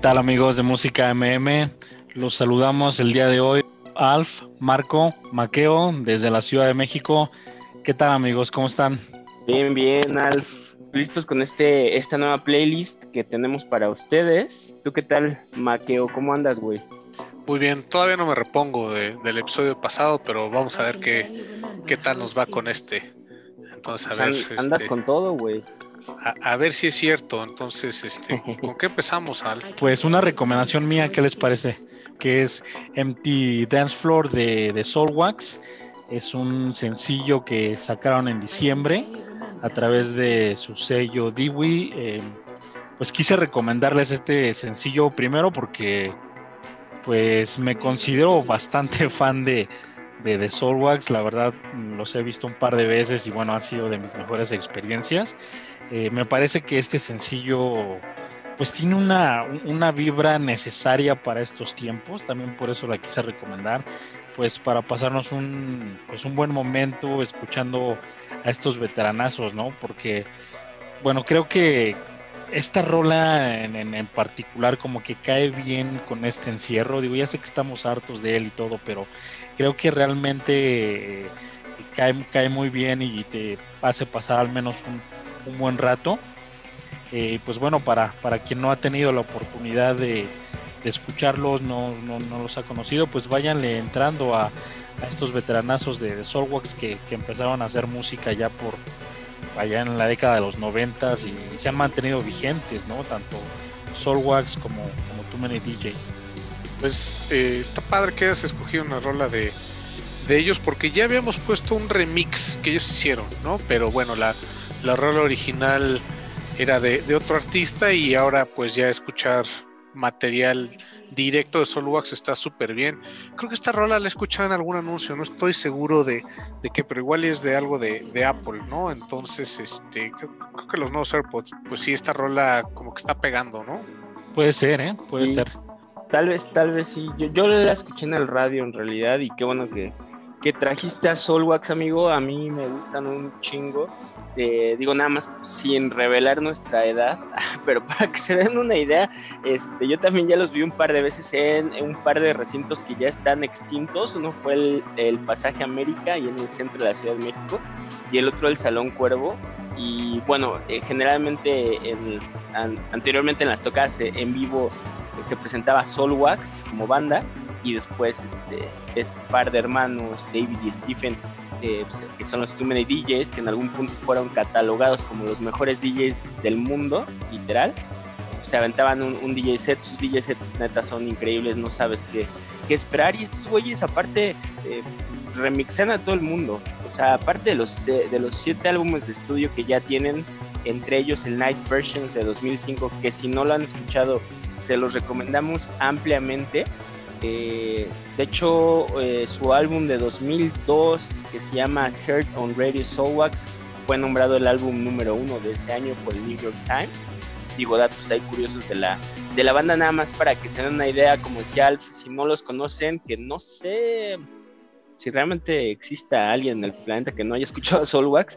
tal amigos de Música MM? Los saludamos el día de hoy. Alf, Marco, Maqueo, desde la Ciudad de México. ¿Qué tal amigos? ¿Cómo están? Bien, bien, Alf. Listos con este, esta nueva playlist que tenemos para ustedes. ¿Tú qué tal, Maqueo? ¿Cómo andas, güey? Muy bien, todavía no me repongo del episodio pasado, pero vamos a ver qué, qué tal nos va con este. Entonces, a ver. Andas este, con todo, güey. A, ver si es cierto. Entonces, este, ¿con qué empezamos, Alf? Pues una recomendación mía, ¿qué les parece? Que es Empty Dance Floor de, de Soulwax. Es un sencillo que sacaron en diciembre a través de su sello Dewey. Eh, pues quise recomendarles este sencillo primero porque pues me considero bastante fan de, de, de Soulwax. La verdad, los he visto un par de veces y bueno, han sido de mis mejores experiencias. Eh, me parece que este sencillo pues tiene una, una, vibra necesaria para estos tiempos, también por eso la quise recomendar, pues para pasarnos un, pues un buen momento escuchando a estos veteranazos, ¿no? Porque, bueno, creo que esta rola en, en, particular como que cae bien con este encierro, digo, ya sé que estamos hartos de él y todo, pero creo que realmente eh, cae, cae muy bien y te hace pasar al menos un un buen rato. Eh, pues bueno, para, para quien no ha tenido la oportunidad de, escucharlos, no, los ha conocido, pues váyanle entrando a, estos veteranazos de, Soulwax que, empezaron a hacer música ya por allá en la década de los noventas y, se han mantenido vigentes, ¿no? Tanto Soulwax como, como Too Many DJ. Pues eh, está padre que hayas escogido una rola de, de ellos porque ya habíamos puesto un remix que ellos hicieron, ¿no? Pero bueno, la, la rola original era de, otro artista y ahora pues ya escuchar material directo de Solwax está súper bien. Creo que esta rola la he escuchado en algún anuncio, no estoy seguro de, de qué, pero igual es de algo de, Apple, ¿no? Entonces, este, creo, que los nuevos AirPods, pues sí, esta rola como que está pegando, ¿no? Puede ser, ¿eh? Puede ser. Tal vez, tal vez sí. Yo, yo la escuché en el radio en realidad y qué bueno que, que trajiste a Solwax, amigo. A mí me gustan un chingo. Eh, digo nada más sin revelar nuestra edad, pero para que se den una idea, este, yo también ya los vi un par de veces en, un par de recintos que ya están extintos. Uno fue el, Pasaje América y en el centro de la Ciudad de México, y el otro el Salón Cuervo. Y bueno, eh, generalmente anteriormente en las tocadas eh, en vivo se presentaba Solwax como banda y después este, par de hermanos, David y Stephen, eh, pues, que son los Too Many DJs, que en algún punto fueron catalogados como los mejores DJs del mundo, literal. Se aventaban un, DJ set, sus DJ sets neta son increíbles, no sabes qué, qué esperar. Y estos güeyes, aparte, eh, remixan a todo el mundo. O sea, aparte de los, de, de los siete álbumes de estudio que ya tienen, entre ellos el Night Versions de 2005, que si no lo han escuchado, se los recomendamos ampliamente. Eh, de hecho, eh, su álbum de 2002, que se llama Heart on Radio Soulwax, fue nombrado el álbum número uno de ese año por el New York Times. Digo, datos ahí curiosos de la, de la banda, nada más para que se den una idea comercial. Si no los conocen, que no sé si realmente exista alguien en el planeta que no haya escuchado Soulwax,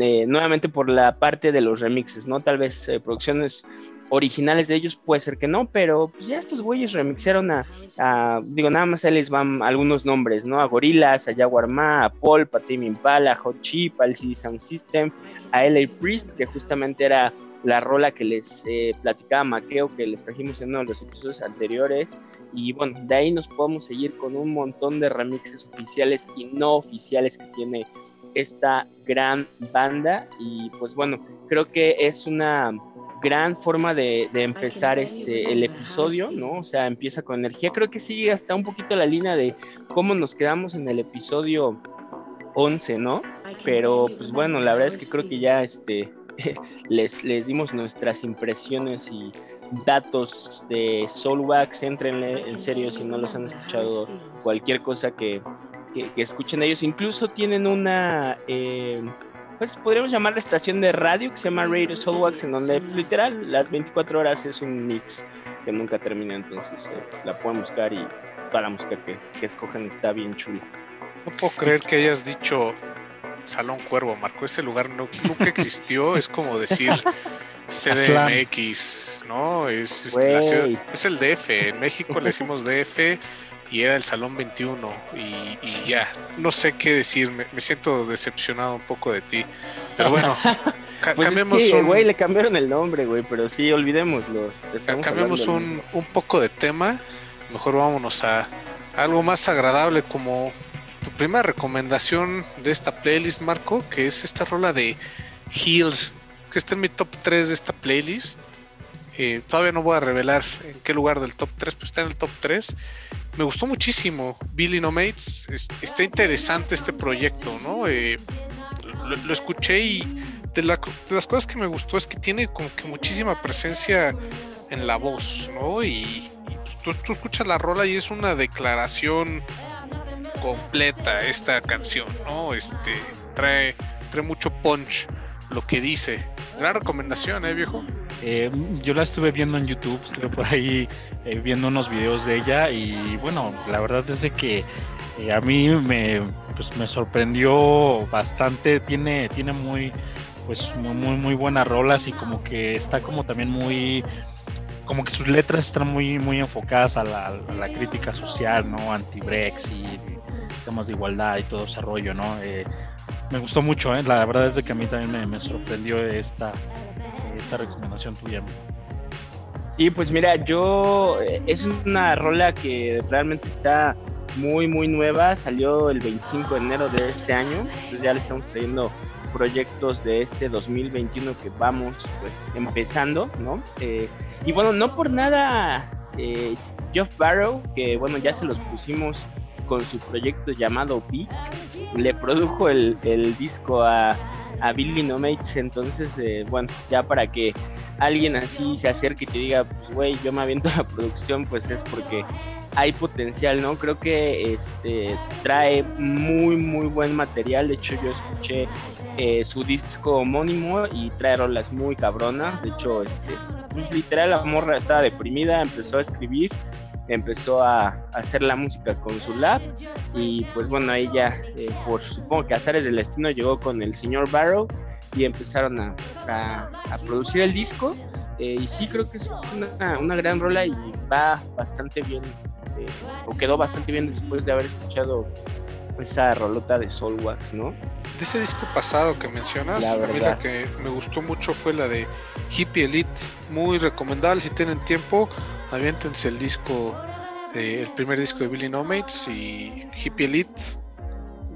eh, nuevamente por la parte de los remixes, ¿no? Tal vez producciones originales de ellos puede ser que no, pero pues ya estos güeyes remixaron a, digo, nada más ahí les van algunos nombres, ¿no? A Gorillaz, a Jaguar Ma, a Paul, a Tame Impala, a Hot Chip, al CD Sound System, a LA Priest, que justamente era la rola que les eh, platicaba Maqueo, que les trajimos en uno de los episodios anteriores. Y bueno, de ahí nos podemos seguir con un montón de remixes oficiales y no oficiales que tiene esta gran banda. Y pues bueno, creo que es una gran forma de, empezar este el episodio, ¿no? O sea, empieza con energía. Creo que sigue hasta un poquito la línea de cómo nos quedamos en el episodio 11, ¿no? Pero pues bueno, la verdad es que creo que ya este les, les dimos nuestras impresiones y datos de Soulwax, entrenle en serio si no los han escuchado, cualquier cosa que, que, escuchen ellos. Incluso tienen una eh, pues podríamos llamar la estación de radio que se llama Radio Soulwax, en donde literal las 24 horas es un mix que nunca termina, entonces eh, la pueden buscar y toda la música que, que escogen está bien chula. No puedo creer que hayas dicho Salón Cuervo, Marco. Ese lugar no, nunca existió. es como decir CDMX, ¿no? Es, este, la ciudad, es el DF. En México le decimos DF y era el Salón 21 y, ya, no sé qué decir, me, siento decepcionado un poco de ti. Pero bueno, pues cambiamos un... Güey, le cambiaron el nombre, güey, pero sí, olvidémoslo. Cambiamos un, un poco de tema, mejor vámonos a algo más agradable como tu primera recomendación de esta playlist, Marco, que es esta rola de Heels, que está en mi top 3 de esta playlist. Eh, todavía no voy a revelar en qué lugar del top 3, pero está en el top 3. Me gustó muchísimo Billy No Mates. está interesante este proyecto, ¿no? Eh, lo, escuché y de, las cosas que me gustó es que tiene como que muchísima presencia en la voz, ¿no? Y, pues, tú, tú, escuchas la rola y es una declaración completa esta canción, ¿no? Este trae, trae mucho punch lo que dice. Gran recomendación, ¿eh, viejo? Eh, yo la estuve viendo en YouTube, estuve por ahí eh, viendo unos videos de ella y bueno, la verdad es que eh, a mí me, pues, me sorprendió bastante, tiene, tiene muy, pues muy, muy buenas rolas y como que está como también muy como que sus letras están muy muy enfocadas a la, la crítica social, ¿no? Anti-Brexit, temas de igualdad y todo ese rollo, ¿no? Me gustó mucho, ¿eh? la verdad es que a mí también me, sorprendió esta, esta recomendación tuya. Y pues mira, yo eh, es una rola que realmente está muy muy nueva, salió el 25 de enero de este año, entonces ya le estamos trayendo proyectos de este 2021 que vamos pues empezando, ¿no? Eh, y bueno, no por nada eh, Jeff Barrow, que bueno, ya se los pusimos con su proyecto llamado Peak, le produjo el, disco a, a Billy No Mates, entonces, eh, bueno, ya para que alguien así se acerque y te diga, pues, güey, yo me aviento la producción, pues es porque hay potencial, ¿no? Creo que este trae muy, muy buen material. De hecho, yo escuché eh, su disco homónimo y trae rolas muy cabronas. De hecho, este, pues, literal, la morra estaba deprimida, empezó a escribir empezó a, hacer la música con su lab y pues bueno, ella eh, por supongo que azares del destino llegó con el señor Barrow y empezaron a, a, producir el disco. Eh, y sí creo que es una, una, gran rola y va bastante bien eh, o quedó bastante bien después de haber escuchado esa rolota de Soulwax, ¿no? De ese disco pasado que mencionas, a mí la que me gustó mucho fue la de Hippie Elite, muy recomendable si tienen tiempo, aviéntense el disco, el primer disco de Billy No Mates y Hippie Elite,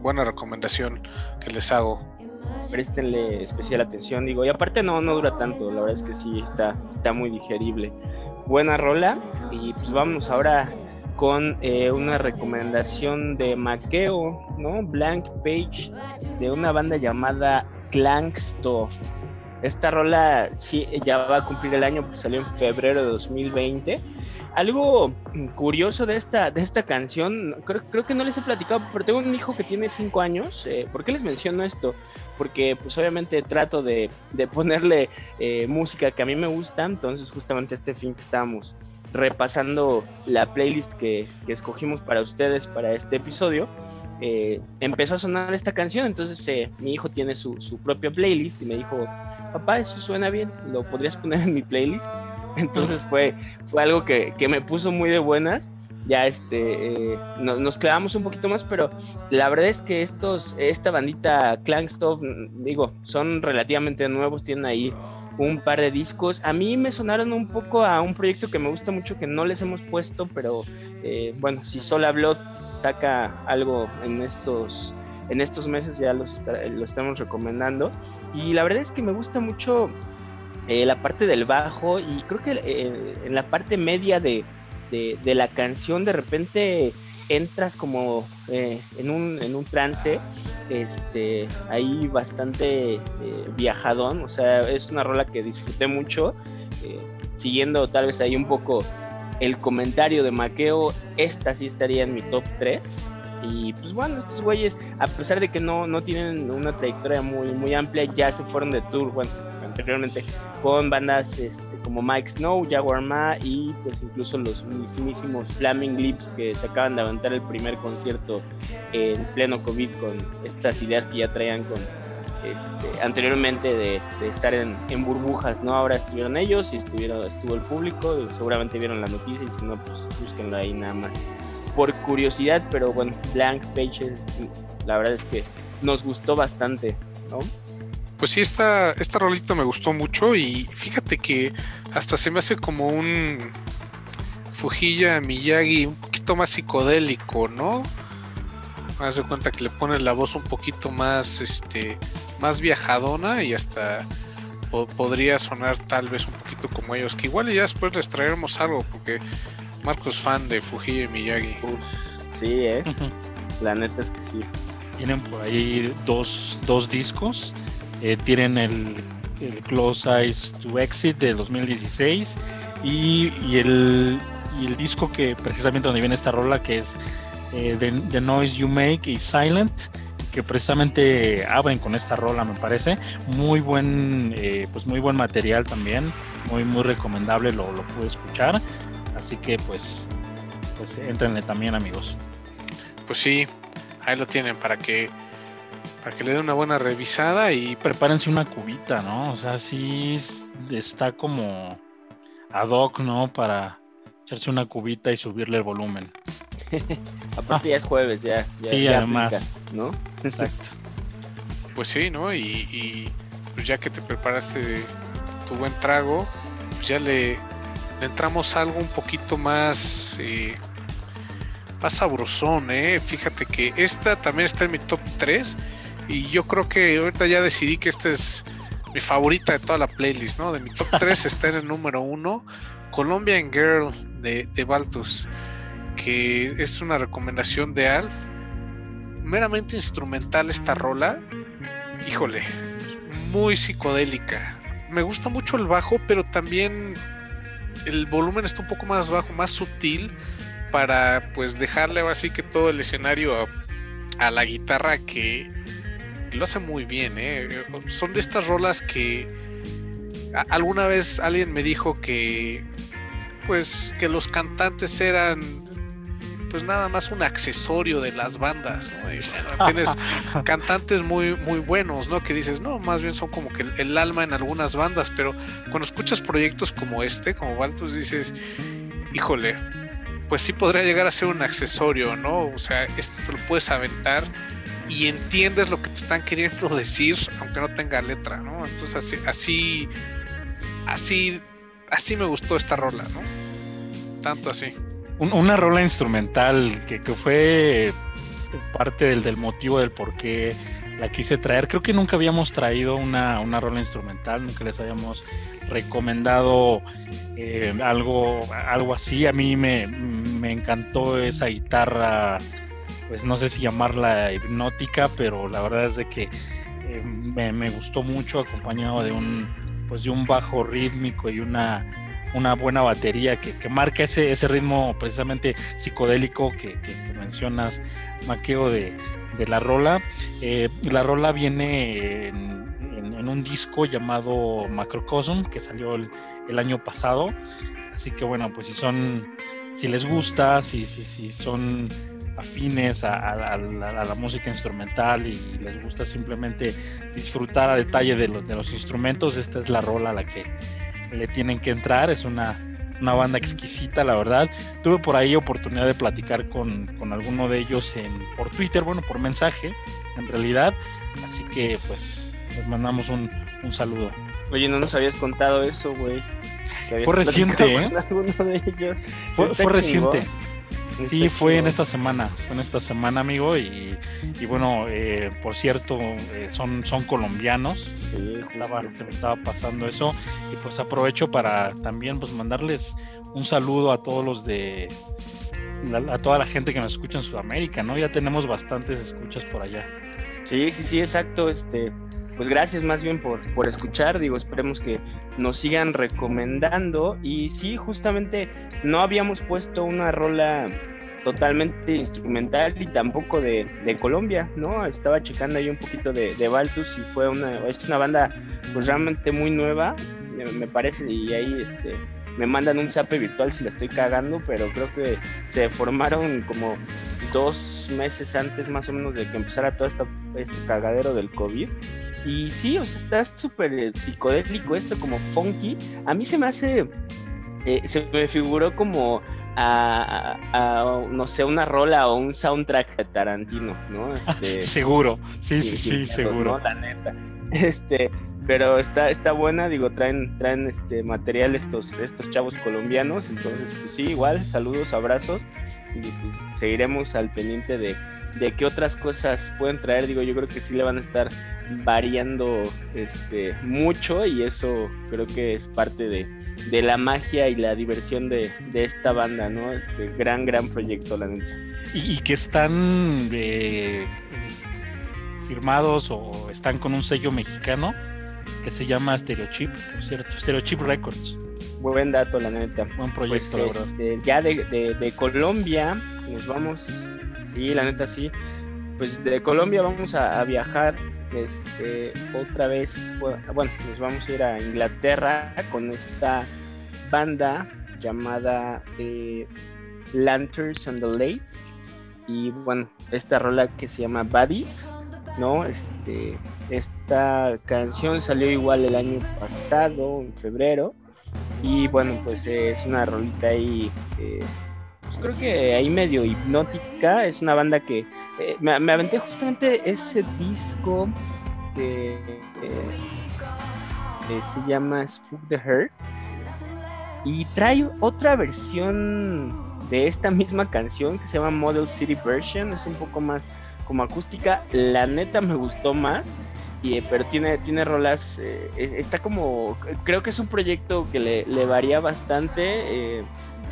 buena recomendación que les hago. Préstenle especial atención, digo, y aparte no, no dura tanto, la verdad es que sí, está, está muy digerible. Buena rola, y pues vamos ahora con eh, una recomendación de Maqueo, ¿no? Blank Page, de una banda llamada Clankstuff. Esta rola sí, ya va a cumplir el año, pues salió en febrero de 2020. Algo curioso de esta, de esta canción, creo, creo que no les he platicado, pero tengo un hijo que tiene 5 años. Eh, ¿Por qué les menciono esto? Porque pues obviamente trato de, de ponerle eh, música que a mí me gusta, entonces justamente este fin que estábamos repasando la playlist que, escogimos para ustedes para este episodio, eh, empezó a sonar esta canción, entonces eh, mi hijo tiene su, propia playlist y me dijo, papá, eso suena bien, lo podrías poner en mi playlist. Entonces fue, fue algo que, me puso muy de buenas. Ya este, eh, nos, quedamos un poquito más, pero la verdad es que estos, esta bandita Clankstuff, digo, son relativamente nuevos, tienen ahí un par de discos. A mí me sonaron un poco a un proyecto que me gusta mucho que no les hemos puesto, pero eh, bueno, si Sola Blood saca algo en estos en estos meses ya los lo estamos recomendando. Y la verdad es que me gusta mucho eh, la parte del bajo y creo que eh, en la parte media de, de, la canción de repente entras como en, un, en un trance este, ahí bastante eh, viajadón, o sea, es una rola que disfruté mucho, eh, siguiendo tal vez ahí un poco el comentario de Maqueo, esta sí estaría en mi top 3. Y pues bueno, estos güeyes, a pesar de que no, no tienen una trayectoria muy, muy amplia, ya se fueron de tour, bueno, anteriormente con bandas este, como Mike Snow, Jaguar Ma y pues incluso los mismísimos Flaming Lips que se acaban de aventar el primer concierto en pleno COVID con estas ideas que ya traían con este, anteriormente de, estar en, burbujas, ¿no? Ahora estuvieron ellos y estuvieron, estuvo el público, seguramente vieron la noticia y si no, pues búsquenlo ahí nada más. Por curiosidad, pero bueno, Blank Pages, la verdad es que nos gustó bastante, ¿no? Pues sí, esta, esta rolita me gustó mucho y fíjate que hasta se me hace como un Fujilla Miyagi un poquito más psicodélico, ¿no? Haz de cuenta que le pones la voz un poquito más, este, más viajadona y hasta podría sonar tal vez un poquito como ellos, que igual ya después les traeremos algo, porque Marcos es fan de Fujilla y Miyagi. sí, eh. La neta es que sí. Tienen por ahí dos, dos discos. Eh, tienen el, Close Eyes to Exit de 2016 y, y, el, y el disco que precisamente donde viene esta rola que es eh, the, Noise You Make y Silent, que precisamente abren con esta rola, me parece. Muy buen, eh, pues muy buen material también, muy, muy recomendable, lo, lo pude escuchar. Así que pues, pues entrenle también amigos. Pues sí, ahí lo tienen para que para que le den una buena revisada y prepárense una cubita, ¿no? O sea, sí está como ad hoc, ¿no? Para echarse una cubita y subirle el volumen. Aparte ya es jueves, ya. sí, además. ¿No? Exacto. Pues sí, ¿no? Y, pues ya que te preparaste tu buen trago, pues ya le, entramos algo un poquito más... Eh, más sabrosón, ¿eh? Fíjate que esta también está en mi top 3 y yo creo que ahorita ya decidí que esta es mi favorita de toda la playlist, ¿no? De mi top 3 está en el número 1, Colombian Girl de, de Baltus es una recomendación de Alf. Meramente instrumental esta rola. Híjole, muy psicodélica. Me gusta mucho el bajo, pero también el volumen está un poco más bajo, más sutil para pues dejarle así que todo el escenario a, la guitarra que lo hace muy bien, ¿eh? Son de estas rolas que alguna vez alguien me dijo que pues que los cantantes eran pues nada más un accesorio de las bandas, tienes cantantes muy, muy buenos, ¿no? Que dices, no, más bien son como que el, alma en algunas bandas, pero cuando escuchas proyectos como este, como Baltus, dices, híjole, pues sí podría llegar a ser un accesorio, ¿no? O sea, esto te lo puedes aventar y entiendes lo que te están queriendo decir, aunque no tenga letra, ¿no? Entonces así, así, así, así me gustó esta rola, ¿no? Tanto así una rola instrumental que, fue parte del, del, motivo del por qué la quise traer. Creo que nunca habíamos traído una, una rola instrumental, nunca les habíamos recomendado eh, algo, algo así. A mí me, encantó esa guitarra, pues no sé si llamarla hipnótica, pero la verdad es de que eh, me, me, gustó mucho acompañado de un, pues de un bajo rítmico y una una buena batería que, marca ese, ese ritmo precisamente psicodélico que, mencionas, Maqueo, de, la rola. Eh, la rola viene en, un disco llamado Macrocosm que salió el, año pasado. Así que bueno, pues si son, si les gusta, si, si, si son afines a, la, música instrumental y les gusta simplemente disfrutar a detalle de, de los instrumentos, esta es la rola a la que le tienen que entrar. Es una, banda exquisita, la verdad. Tuve por ahí oportunidad de platicar con, alguno de ellos en, por Twitter, bueno, por mensaje, en realidad. Así que pues les mandamos un, saludo. Oye, no nos habías contado eso, güey. Fue reciente, ¿eh? Fue, fue reciente. Sí, fue en esta semana, fue en esta semana, amigo, y, bueno, eh, por cierto, eh, son, son colombianos, sí, se me estaba pasando eso, y pues aprovecho para también pues mandarles un saludo a todos los de, a toda la gente que nos escucha en Sudamérica, ¿no? Ya tenemos bastantes escuchas por allá. Sí, sí, sí, exacto, este, pues gracias más bien por, por escuchar, digo, esperemos que nos sigan recomendando y sí, justamente no habíamos puesto una rola totalmente instrumental y tampoco de, Colombia, ¿no? Estaba checando ahí un poquito de, de Baltus y fue una, es una banda pues realmente muy nueva, me parece, y ahí este me mandan un zape virtual si la estoy cagando, pero creo que se formaron como dos meses antes más o menos de que empezara todo este cagadero del COVID Y sí, o sea, está súper eh, psicodélico esto, como funky. A mí se me hace, eh, se me figuró como a, no sé, una rola o un soundtrack de Tarantino, ¿no? Este, seguro, sí, sí, sí, seguro. La neta. Este, pero está, está buena, digo, traen, traen este material estos, estos chavos colombianos, entonces, pues sí, igual, saludos, abrazos, y pues seguiremos al pendiente de, de qué otras cosas pueden traer, digo, yo creo que sí le van a estar variando este mucho y eso creo que es parte de, de la magia y la diversión de, esta banda, ¿no? Este gran, gran proyecto, la neta. Y, que están eh, firmados o están con un sello mexicano que se llama Stereochip, por cierto, Stereochip Records. Buen dato, la neta. Buen proyecto, pues, este, ya de, de, Colombia nos vamos, sí, la neta sí. Pues de Colombia vamos a, viajar este, otra vez, bueno, nos vamos a ir a Inglaterra con esta banda llamada eh, Lanterns and the Lake. Y bueno, esta rola que se llama Buddies, ¿no? Este, esta canción salió igual el año pasado, en febrero. Y bueno, pues es una rolita ahí eh, creo que ahí medio hipnótica. Es una banda que eh, me, aventé justamente ese disco que, se llama Spook the Heart. Y trae otra versión de esta misma canción que se llama Model City Version. Es un poco más como acústica. La neta me gustó más. Y, pero tiene, tiene rolas, eh, está como, creo que es un proyecto que le, le varía bastante. Eh,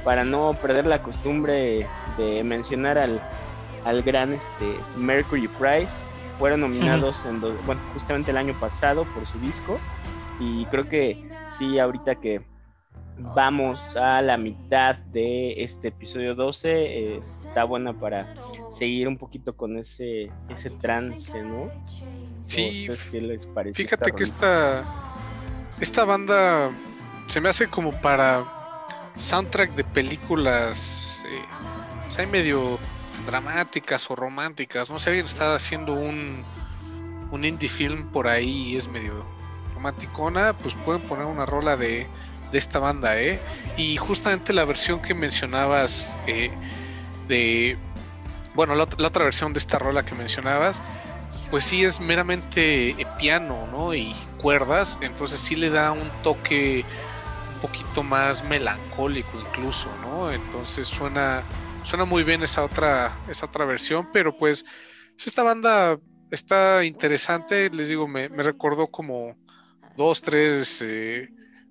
para no perder la costumbre de mencionar al, al gran este, Mercury Prize. Fueron nominados en bueno, justamente el año pasado por su disco. Y creo que sí, ahorita que vamos a la mitad de este episodio 12, eh, está buena para seguir un poquito con ese, ese trance, ¿no? Sí, fíjate que esta, esta banda se me hace como para soundtrack de películas, eh, pues hay medio dramáticas o románticas. No sé, alguien está haciendo un, un indie film por ahí y es medio romanticona, pues pueden poner una rola de, de esta banda, ¿eh? Y justamente la versión que mencionabas eh, de. Bueno, la, la, otra versión de esta rola que mencionabas, pues sí es meramente piano, ¿no? Y cuerdas, entonces sí le da un toque poquito más melancólico incluso, ¿no? Entonces suena, suena muy bien esa otra, esa otra versión, pero pues esta banda está interesante, les digo, me, recordó como dos, tres eh,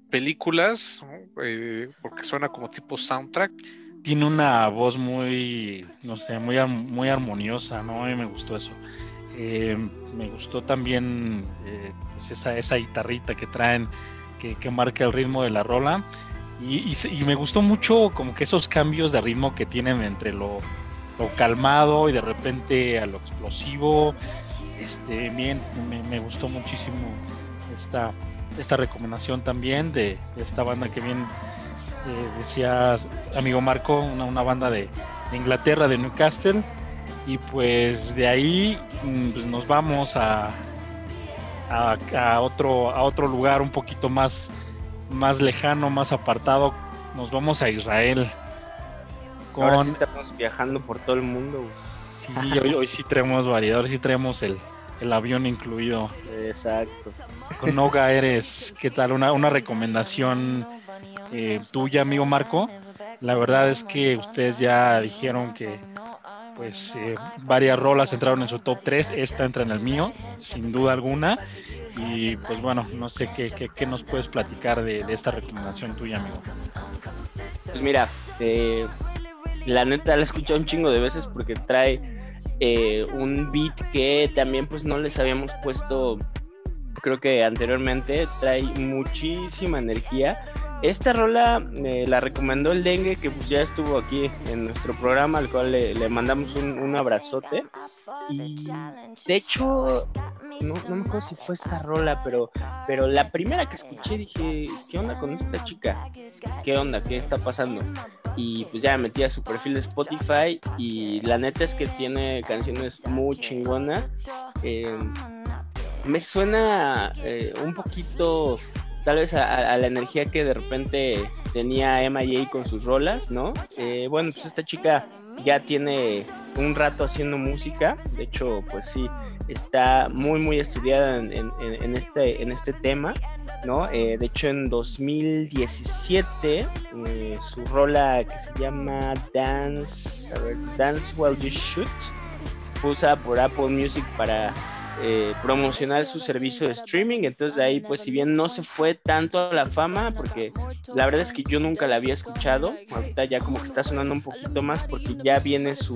películas, eh, porque suena como tipo soundtrack. Tiene una voz muy, no sé, muy, muy armoniosa, ¿no? Mí me gustó eso. Eh, me gustó también pues esa, esa guitarrita que traen que, marca el ritmo de la rola. Y, me gustó mucho como que esos cambios de ritmo que tienen entre lo, calmado y de repente a lo explosivo. Este, bien, me, gustó muchísimo esta, esta recomendación también de, esta banda que bien eh, decías, amigo Marco, una, banda de, Inglaterra, de Newcastle. Y pues de ahí mm, pues nos vamos a, a, otro, a otro lugar un poquito más, más lejano, más apartado. Nos vamos a Israel. Con... estamos viajando por todo el mundo. Sí, hoy, sí traemos variedad, hoy sí traemos el, avión incluido. Exacto. Con Noga eres, ¿qué tal? Una, una recomendación eh, tuya, amigo Marco. La verdad es que ustedes ya dijeron que pues eh, varias rolas entraron en su top 3, esta entra en el mío, sin duda alguna. Y pues bueno, no sé qué, qué, nos puedes platicar de, esta recomendación tuya, amigo. Pues mira, eh, la neta la he escuchado un chingo de veces porque trae eh, un beat que también pues no les habíamos puesto, creo que anteriormente, trae muchísima energía esta rola me la recomendó el Dengue, que pues ya estuvo aquí en nuestro programa, al cual le, mandamos un, abrazote. Y de hecho, no, me acuerdo si fue esta rola, pero, pero la primera que escuché dije, ¿qué onda con esta chica? ¿Qué onda? ¿Qué está pasando? Y pues ya me metí a su perfil de Spotify y la neta es que tiene canciones muy chingonas. Eh, me suena eh, un poquito tal vez a, la energía que de repente tenía MIA con sus rolas, ¿no? Eh, bueno, pues esta chica ya tiene un rato haciendo música, de hecho, pues sí, está muy, muy estudiada en, este, en este tema, ¿no? Eh, de hecho, en 2017, eh, su rola que se llama Dance, a ver, Dance While You Shoot, fue usada por Apple Music para eh, promocionar su servicio de streaming. Entonces de ahí, pues si bien no se fue tanto a la fama, porque la verdad es que yo nunca la había escuchado, ahorita ya como que está sonando un poquito más porque ya viene su,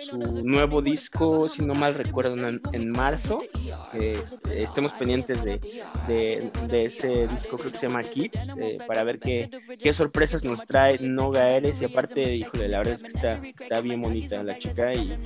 su nuevo disco, si no mal recuerdo, en, marzo. Eh, estemos pendientes de, de, ese disco, creo que se llama Kids, eh, para ver qué, qué sorpresas nos trae Noga Eres. Y aparte, híjole, la verdad es que está, está bien bonita la chica y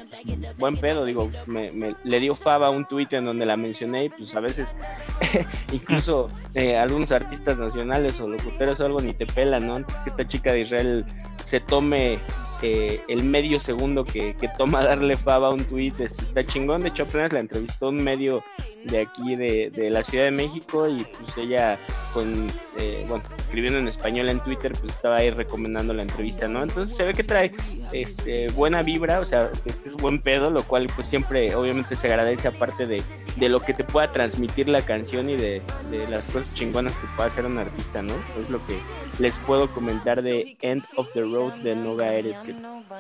buen pedo, digo, me, le dio fava un tweet en donde la mencioné y pues a veces incluso eh, algunos artistas nacionales o locutores o algo ni te pelan, ¿no? Antes que esta chica de Israel se tome eh, el medio segundo que, toma darle fava a un tweet este, está chingón. De hecho, apenas la entrevistó un medio de aquí de, de la Ciudad de México y pues ella con, eh, bueno, escribiendo en español en Twitter, pues estaba ahí recomendando la entrevista, ¿no? Entonces se ve que trae este, buena vibra, o sea, es buen pedo, lo cual pues siempre obviamente se agradece aparte de, de lo que te pueda transmitir la canción y de, de las cosas chingonas que pueda hacer un artista, ¿no? Es lo que les puedo comentar de End of the Road de Noga Eres, que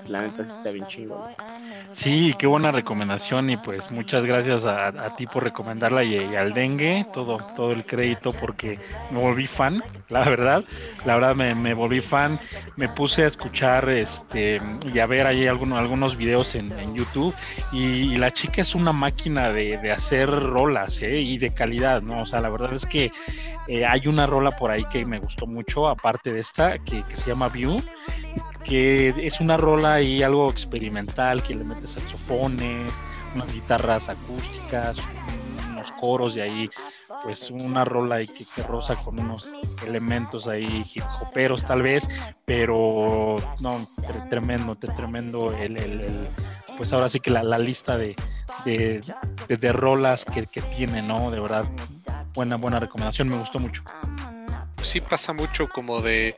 la neta está bien chingón. Sí, qué buena recomendación y pues muchas gracias a, ti por recomendarla y, al dengue, todo, todo el crédito porque me volví fan, la verdad, la verdad me, volví fan, me puse a escuchar este y a ver ahí algunos, algunos videos en, YouTube y, la chica es una máquina de, hacer rolas ¿eh? y de calidad, ¿no? O sea, la verdad es que eh, hay una rola por ahí que me gustó mucho, aparte de esta, que, que se llama View que es una rola y algo experimental, que le mete saxofones, unas guitarras acústicas, unos coros y ahí pues una rola ahí que, rosa con unos elementos ahí hip hoperos tal vez, pero no, tremendo, tremendo el, pues ahora sí que la, la lista de, de, rolas que, que tiene, ¿no? De verdad, buena, buena recomendación, me gustó mucho. Sí pasa mucho como de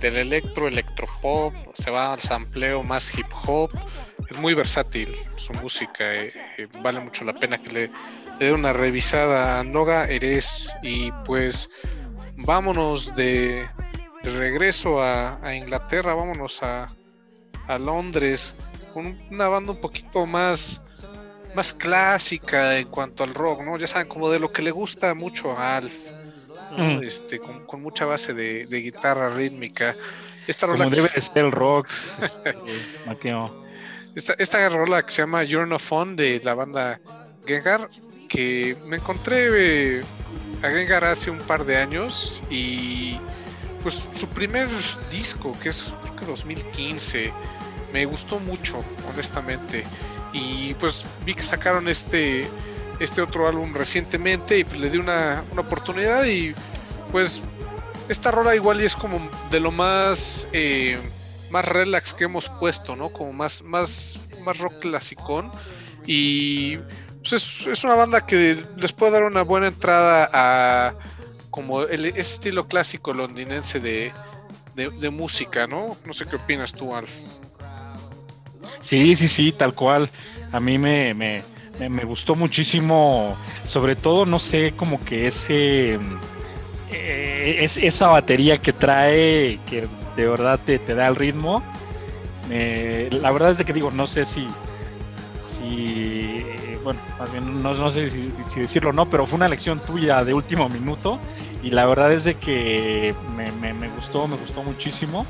del electro, electropop, se va al sampleo más hip hop. Es muy versátil su música, eh, eh, vale mucho la pena que le, una revisada a Noga Eres. Y pues vámonos de, regreso a, Inglaterra, vámonos a, a Londres con una banda un poquito más más clásica en cuanto al rock, ¿no? Ya saben, como de lo que le gusta mucho a Alf Mm. Este, con, mucha base de, guitarra rítmica. Esta rola debe ser el rock. Este, esta, rola que se llama You're No Fun de la banda Gengar, que me encontré eh, a Gengar hace un par de años y pues su primer disco, que es creo que 2015, me gustó mucho, honestamente. Y pues vi que sacaron este este otro álbum recientemente y pues, le di una, oportunidad y pues esta rola igual y es como de lo más eh, más relax que hemos puesto, ¿no? Como más más más rock clasicón y pues es, una banda que les puede dar una buena entrada a como el estilo clásico londinense de, de, música, ¿no? No sé qué opinas tú, Alf. Sí, sí, sí, tal cual. A mí me, me, me, gustó muchísimo, sobre todo, no sé, como que ese, eh, es, esa batería que trae, que de verdad te, da el ritmo. la verdad es de que digo, no sé si, si bueno, más bien no, sé si, decirlo o no, pero fue una elección tuya de último minuto y la verdad es de que me, gustó, me gustó muchísimo.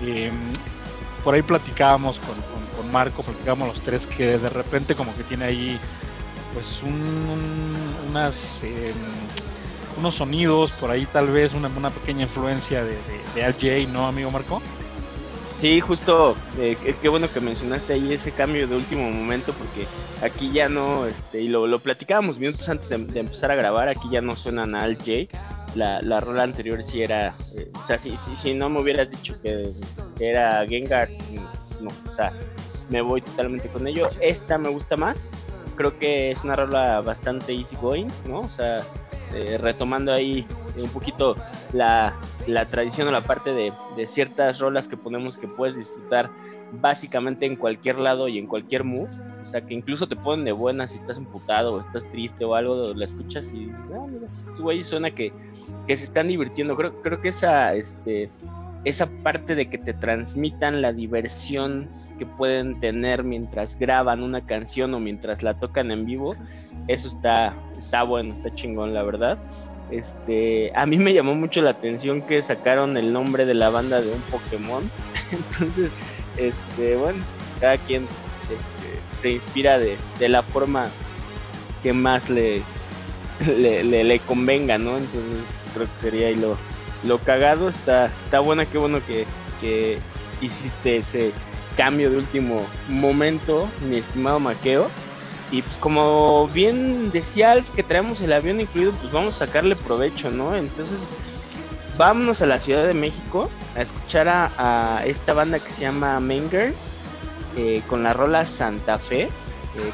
Em, por ahí platicábamos con, con, Marco, platicábamos los tres que de repente como que tiene ahí pues un, unas em, unos sonidos, por ahí tal vez una, una pequeña influencia de, de, Al ¿no, amigo Marco? Sí, justo, eh, es que bueno que mencionaste ahí ese cambio de último momento, porque aquí ya no, este, y lo, lo platicábamos minutos antes de, empezar a grabar, aquí ya no suenan Al J, la, la rola anterior sí era, eh, o sea, si, si, si, no me hubieras dicho que, era Gengar, no, o sea, me voy totalmente con ello. Esta me gusta más, creo que es una rola bastante easy going, ¿no? O sea, eh, retomando ahí un poquito la, la tradición o la parte de, de, ciertas rolas que ponemos que puedes disfrutar básicamente en cualquier lado y en cualquier mood. O sea, que incluso te ponen de buena si estás emputado o estás triste o algo, la escuchas y dices, ah, mira, este güey suena que, que se están divirtiendo. Creo, creo que esa, este, esa parte de que te transmitan la diversión que pueden tener mientras graban una canción o mientras la tocan en vivo, eso está, está bueno, está chingón, la verdad. Este, a mí me llamó mucho la atención que sacaron el nombre de la banda de un Pokémon. Entonces, este, bueno, cada quien este, se inspira de, de, la forma que más le, le, convenga, ¿no? Entonces creo que sería ahí lo, lo cagado. Está, está buena, qué bueno que, que hiciste ese cambio de último momento, mi estimado Maqueo. Y pues como bien decía Alf que traemos el avión incluido, pues vamos a sacarle provecho, ¿no? Entonces vámonos a la Ciudad de México a escuchar a, esta banda que se llama Mangers eh, con la rola Santa Fe. Eh,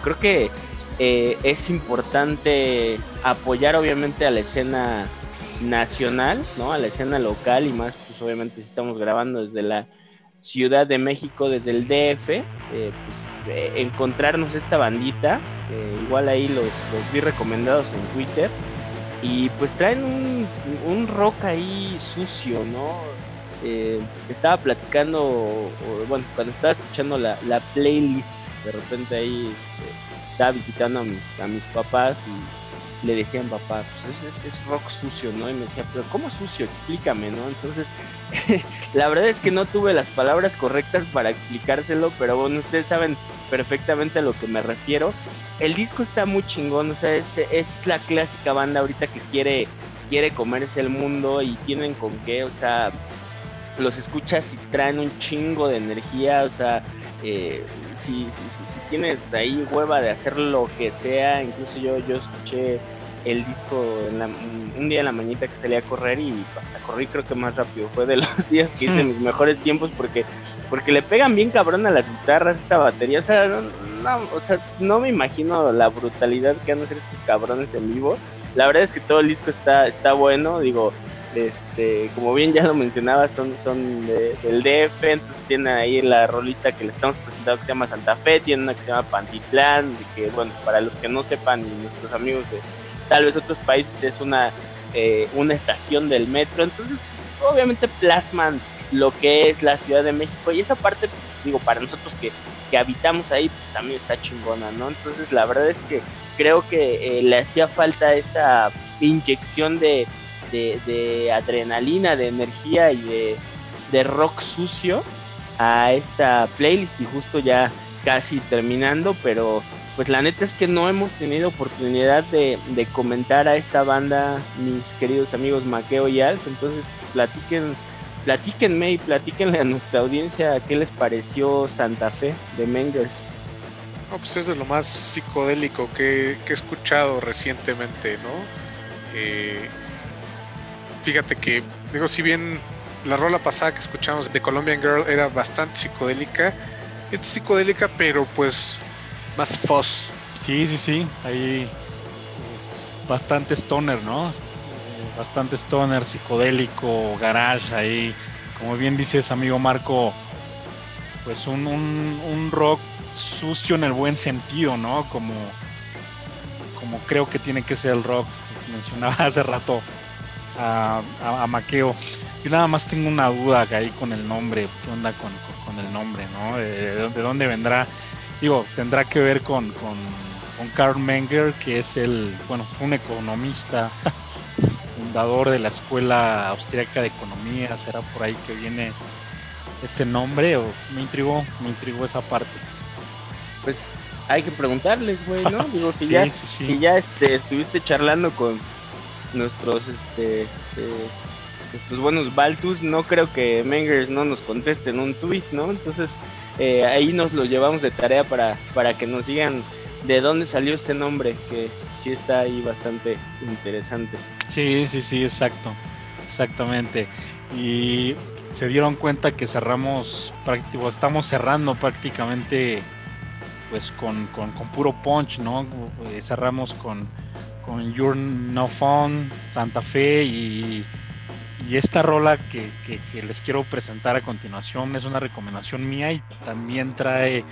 creo que eh, es importante apoyar obviamente a la escena nacional, ¿no? A la escena local y más, pues obviamente si estamos grabando desde la Ciudad de México, desde el DF, pues encontrarnos esta bandita, igual ahí los, los vi recomendados en Twitter y pues traen un, un rock ahí sucio, ¿no? Eh, estaba platicando, bueno, cuando estaba escuchando la, la playlist, de repente ahí este, estaba visitando a mis, a mis papás y le decían, papá, pues es, es, rock sucio, ¿no? Y me decía, pero ¿cómo sucio? Explícame, ¿no? Entonces, la verdad es que no tuve las palabras correctas para explicárselo, pero bueno, ustedes saben perfectamente a lo que me refiero el disco está muy chingón, o sea, es, es la clásica banda ahorita que quiere, quiere comerse el mundo y tienen con qué, o sea, los escuchas y traen un chingo de energía, o sea, eh, si, si, si, tienes ahí hueva de hacer lo que sea, incluso yo, yo escuché el disco en un día en la mañana que salí a correr y hasta corrí creo que más rápido, fue de los días que hice hmm. mis mejores tiempos porque porque le pegan bien cabrón a las guitarras esa batería, o sea, no, o sea, no me imagino la brutalidad que han de hacer estos cabrones en vivo. La verdad es que todo el disco está, está bueno, digo, este, como bien ya lo mencionaba, son, son del DF, entonces tienen ahí la rolita que le estamos presentando que se llama Santa Fe, tienen una que se llama Pantitlán, que bueno, para los que no sepan, nuestros amigos de tal vez otros países es una, eh, una estación del metro, entonces obviamente plasman lo que es la Ciudad de México y esa parte, digo, para nosotros que, que habitamos ahí, pues también está chingona, ¿no? Entonces la verdad es que creo que eh, le hacía falta esa inyección de, de, adrenalina, de energía y de, de rock sucio a esta playlist y justo ya casi terminando, pero pues la neta es que no hemos tenido oportunidad de, comentar a esta banda, mis queridos amigos Maqueo y Alf, entonces platiquen platíquenme y platíquenle a nuestra audiencia qué les pareció Santa Fe de Mengers. No, pues es de lo más psicodélico que, que he escuchado recientemente, ¿no? Eh, fíjate que, digo, si bien la rola pasada que escuchamos de Colombian Girl era bastante psicodélica, es psicodélica, pero pues más fuzz. Sí, sí, sí, ahí bastante stoner, ¿no? bastante stoner, psicodélico, garage ahí. Como bien dices, amigo Marco, pues un, un, rock sucio en el buen sentido, ¿no? Como, como creo que tiene que ser el rock. Mencionaba hace rato a, Maqueo. Yo nada más tengo una duda ahí con el nombre. ¿Qué onda con, con, el nombre, no? De, de, dónde vendrá? Digo, tendrá que ver con, con, con Carl Menger, que es el, bueno, un economista fundador de la Escuela Austriaca de Economía, será por ahí que viene este nombre o me intrigó, me intrigó esa parte. Pues hay que preguntarles, güey, ¿no? Digo, si ya, Si ya este, estuviste charlando con nuestros, este, eh, nuestros buenos Baltus, no creo que Mengers no nos contesten un tweet, ¿no? Entonces, eh, ahí nos lo llevamos de tarea para, para que nos digan de dónde salió este nombre, que sí está ahí bastante interesante. Sí, sí, sí, exacto, exactamente. Y se dieron cuenta que cerramos, estamos cerrando prácticamente pues con, con, puro punch, ¿no? Eh, cerramos con, con You're No Fun, Santa Fe y, y esta rola que, que, les quiero presentar a continuación es una recomendación mía y también trae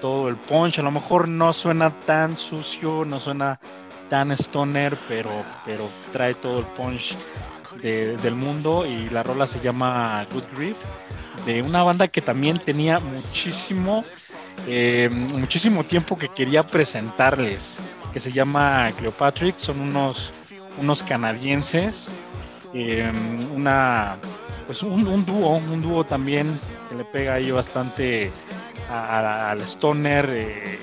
todo el punch. A lo mejor no suena tan sucio, no suena tan stoner, pero, pero trae todo el punch del mundo y la rola se llama Good Grief de una banda que también tenía muchísimo eh, muchísimo tiempo que quería presentarles que se llama Cleopatrick son unos unos canadienses eh, una pues un, dúo un dúo también que le pega ahí bastante al stoner eh,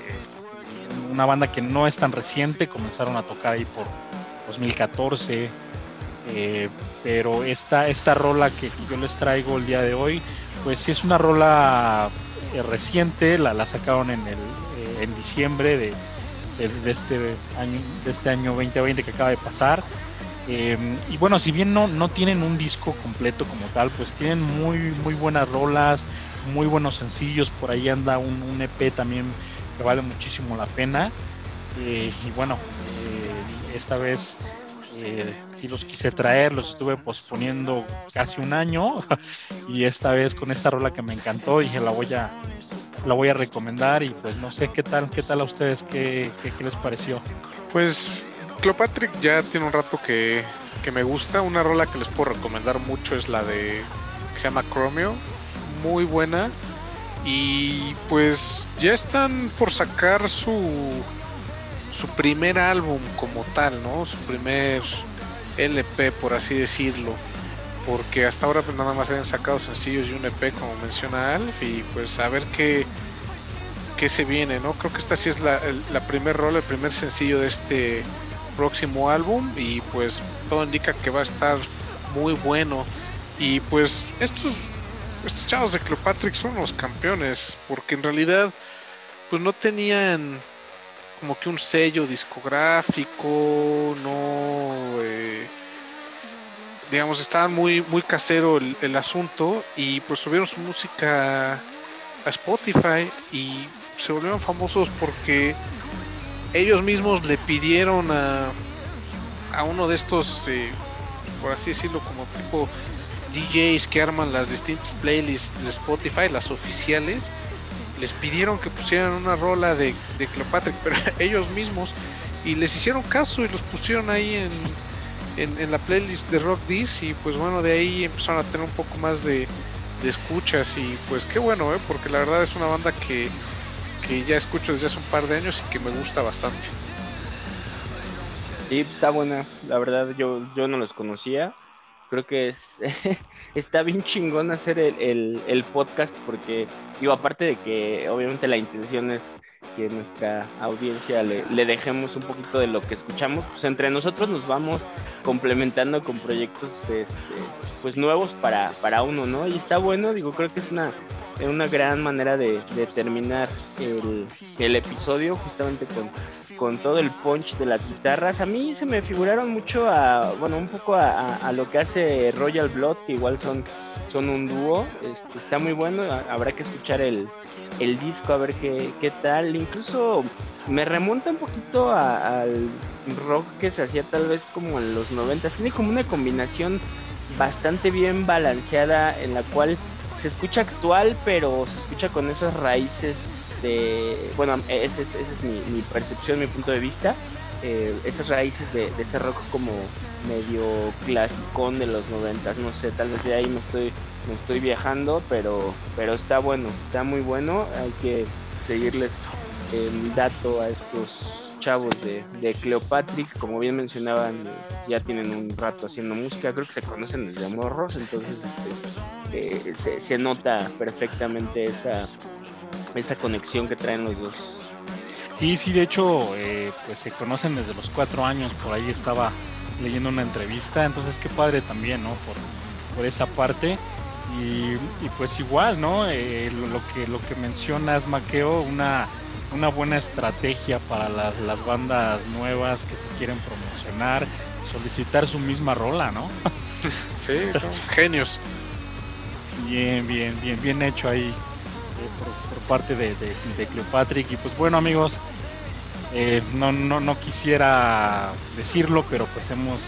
una banda que no es tan reciente comenzaron a tocar ahí por 2014 eh, pero esta, esta rola que yo les traigo el día de hoy, pues sí es una rola eh, reciente, la, la sacaron en, el, en diciembre de, de, este año, de este año 2020 que acaba de pasar. Y bueno, si bien no, no tienen un disco completo como tal, pues tienen muy, muy buenas rolas, muy buenos sencillos, por ahí anda un, EP también que vale muchísimo la pena. y bueno, esta vez eh, sí los quise traer, los estuve posponiendo casi un año y esta vez con esta rola que me encantó dije la voy a la voy a recomendar y pues no sé qué tal, qué tal a ustedes, qué, qué, les pareció. Pues Cleopatrick ya tiene un rato que, que, me gusta, una rola que les puedo recomendar mucho es la de que se llama Chromeo, muy buena y pues ya están por sacar su su primer álbum como tal, ¿no? Su primer LP, por así decirlo. Porque hasta ahora pues nada más habían sacado sencillos y un EP, como menciona Alf, y pues a ver qué, qué se viene, ¿no? Creo que esta sí es la, la primer rol, el primer sencillo de este próximo álbum, y pues todo indica que va a estar muy bueno. Y pues estos, estos chavos de Cleopatrick son los campeones, porque en realidad pues no tenían como que un sello discográfico, no, eh, digamos, estaba muy, muy casero el, asunto y pues subieron su música a Spotify y se volvieron famosos porque ellos mismos le pidieron a, a uno de estos, eh, por así decirlo, como tipo DJs que arman las distintas playlists de Spotify, las oficiales, les pidieron que pusieran una rola de, de Cleopatra, pero ellos mismos, y les hicieron caso y los pusieron ahí en, en, la playlist de Rock This, y pues bueno, de ahí empezaron a tener un poco más de, escuchas, y pues qué bueno, ¿eh? porque la verdad es una banda que, que ya escucho desde hace un par de años y que me gusta bastante. Sí, está buena, la verdad yo, yo no los conocía creo que es, está bien chingón hacer el, el, podcast porque, digo, aparte de que obviamente la intención es que nuestra audiencia le, le, dejemos un poquito de lo que escuchamos, pues entre nosotros nos vamos complementando con proyectos este, pues nuevos para, para uno, ¿no? Y está bueno, digo, creo que es una, una gran manera de, terminar el, el episodio justamente con todo el punch de las guitarras. A mí se me figuraron mucho a, bueno, un poco a, lo que hace Royal Blood, que igual son, un dúo. Este, está muy bueno, habrá que escuchar el, disco a ver qué, qué, tal. Incluso me remonta un poquito al rock que se hacía tal vez como en los 90. Tiene como una combinación bastante bien balanceada en la cual se escucha actual, pero se escucha con esas raíces bueno, esa es, es mi, percepción, mi punto de vista, eh, esas raíces de, ese rock como medio clasicón de los noventas, no sé, tal vez de ahí me estoy, me estoy viajando, pero, pero está bueno, está muy bueno, hay que seguirles el dato a estos chavos de, de Cleopatrick, como bien mencionaban, ya tienen un rato haciendo música, creo que se conocen desde morros, entonces este, eh, se, se, nota perfectamente esa, esa conexión que traen los dos. Sí, sí, de hecho, eh, pues se conocen desde los cuatro años, por ahí estaba leyendo una entrevista, entonces qué padre también, ¿no? Por, por esa parte. Y, pues igual, ¿no? Eh, lo, que lo que mencionas, Maqueo, una, una buena estrategia para las, las bandas nuevas que se quieren promocionar, solicitar su misma rola, ¿no? sí, genios. Bien, bien, bien, bien hecho ahí por, parte de, de, Cleopatrick. Y pues bueno amigos, no, no, no quisiera decirlo, pero pues hemos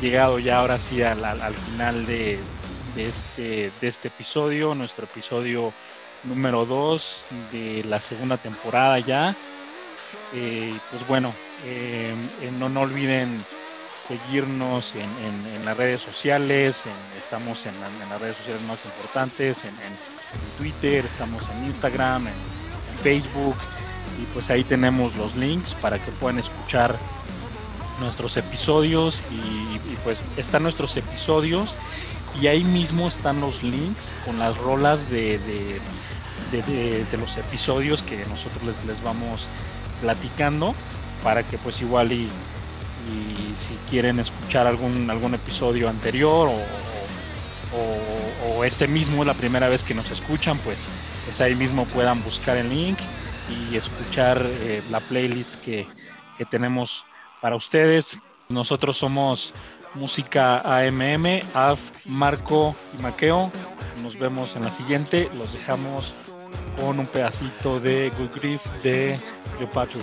llegado ya ahora sí al, al, final de, de, este, de este episodio, nuestro episodio número 2 de la segunda temporada ya. Eh, pues bueno, eh, eh, no, no olviden seguirnos en, en, las redes sociales, estamos en, las redes sociales más importantes, en, Twitter, estamos en Instagram, en, Facebook, y pues ahí tenemos los links para que puedan escuchar nuestros episodios y, pues están nuestros episodios y ahí mismo están los links con las rolas de, de, los episodios que nosotros les, les, vamos platicando para que pues igual y, si quieren escuchar algún, algún episodio anterior o, o, este mismo es la primera vez que nos escuchan pues, pues ahí mismo puedan buscar el link y escuchar eh, la playlist que, que tenemos para ustedes. Nosotros somos Música AMM, AF, Marco y Maqueo. Nos vemos en la siguiente. Los dejamos con un pedacito de Good Grief de Cleopatra.